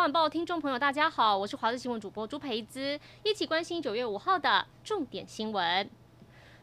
晚报听众朋友，大家好，我是华视新闻主播朱培姿，一起关心九月五号的重点新闻。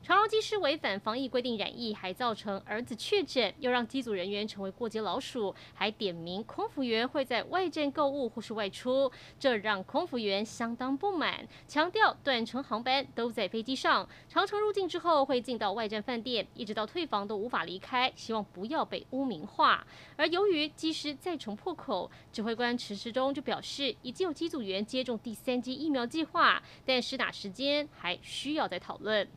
长荣机师违反防疫规定染疫，还造成儿子确诊，又让机组人员成为过街老鼠，还点名空服员会在外站购物或是外出，这让空服员相当不满，强调短程航班都在飞机上，长程入境之后会进到外站饭店，一直到退房都无法离开，希望不要被污名化。而由于机师再重破口，指挥官陈时中就表示，已经有机组员接种第三剂疫苗计划，但施打时间还需要再讨论。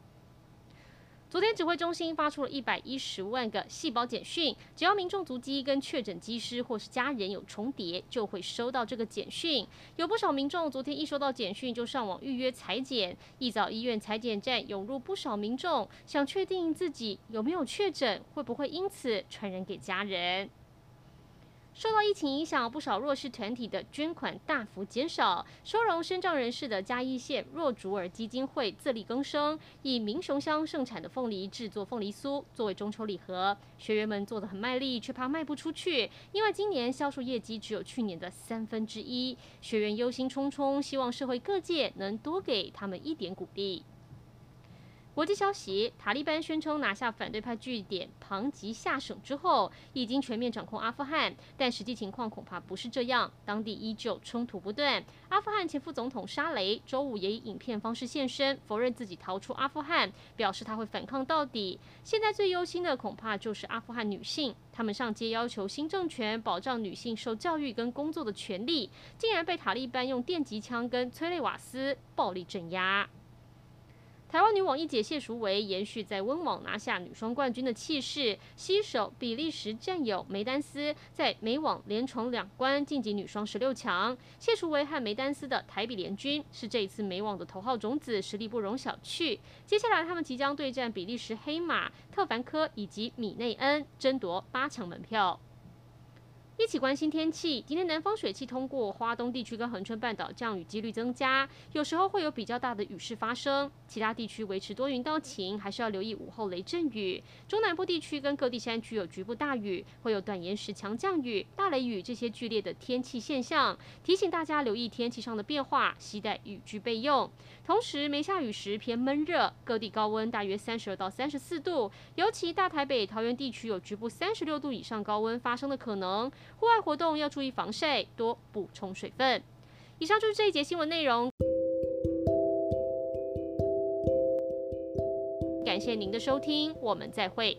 昨天指挥中心发出了一百一十万个细胞简讯，只要民众足迹跟确诊机师或是家人有重叠，就会收到这个简讯。有不少民众昨天一收到简讯就上网预约裁剪，一早医院裁剪站涌入不少民众，想确定自己有没有确诊，会不会因此传染给家人。受到疫情影响，不少弱势团体的捐款大幅减少。收容身障人士的嘉义县若竹尔基金会自力更生，以民雄乡盛产的凤梨制作凤梨酥作为中秋礼盒。学员们做得很卖力，却怕卖不出去，因为今年销售业绩只有去年的三分之一。学员忧心忡忡，希望社会各界能多给他们一点鼓励。国际消息：塔利班宣称拿下反对派据点庞吉下省之后，已经全面掌控阿富汗，但实际情况恐怕不是这样。当地依旧冲突不断。阿富汗前副总统沙雷周五也以影片方式现身，否认自己逃出阿富汗，表示他会反抗到底。现在最忧心的恐怕就是阿富汗女性，他们上街要求新政权保障女性受教育跟工作的权利，竟然被塔利班用电击枪跟催泪瓦斯暴力镇压。台湾女网一姐谢淑薇延续在温网拿下女双冠军的气势，携手比利时战友梅丹斯，在美网连闯两关晋级女双十六强。谢淑薇和梅丹斯的台比联军是这一次美网的头号种子，实力不容小觑。接下来他们即将对战比利时黑马特凡科以及米内恩，争夺八强门票。一起关心天气。今天南方水汽通过花东地区跟恒春半岛，降雨几率增加，有时候会有比较大的雨势发生。其他地区维持多云到晴，还是要留意午后雷阵雨。中南部地区跟各地山区有局部大雨，会有短延时强降雨、大雷雨这些剧烈的天气现象。提醒大家留意天气上的变化，携带雨具备用。同时没下雨时偏闷热，各地高温大约三十二到三十四度，尤其大台北、桃园地区有局部三十六度以上高温发生的可能。户外活动要注意防晒，多补充水分。以上就是这一节新闻内容，感谢您的收听，我们再会。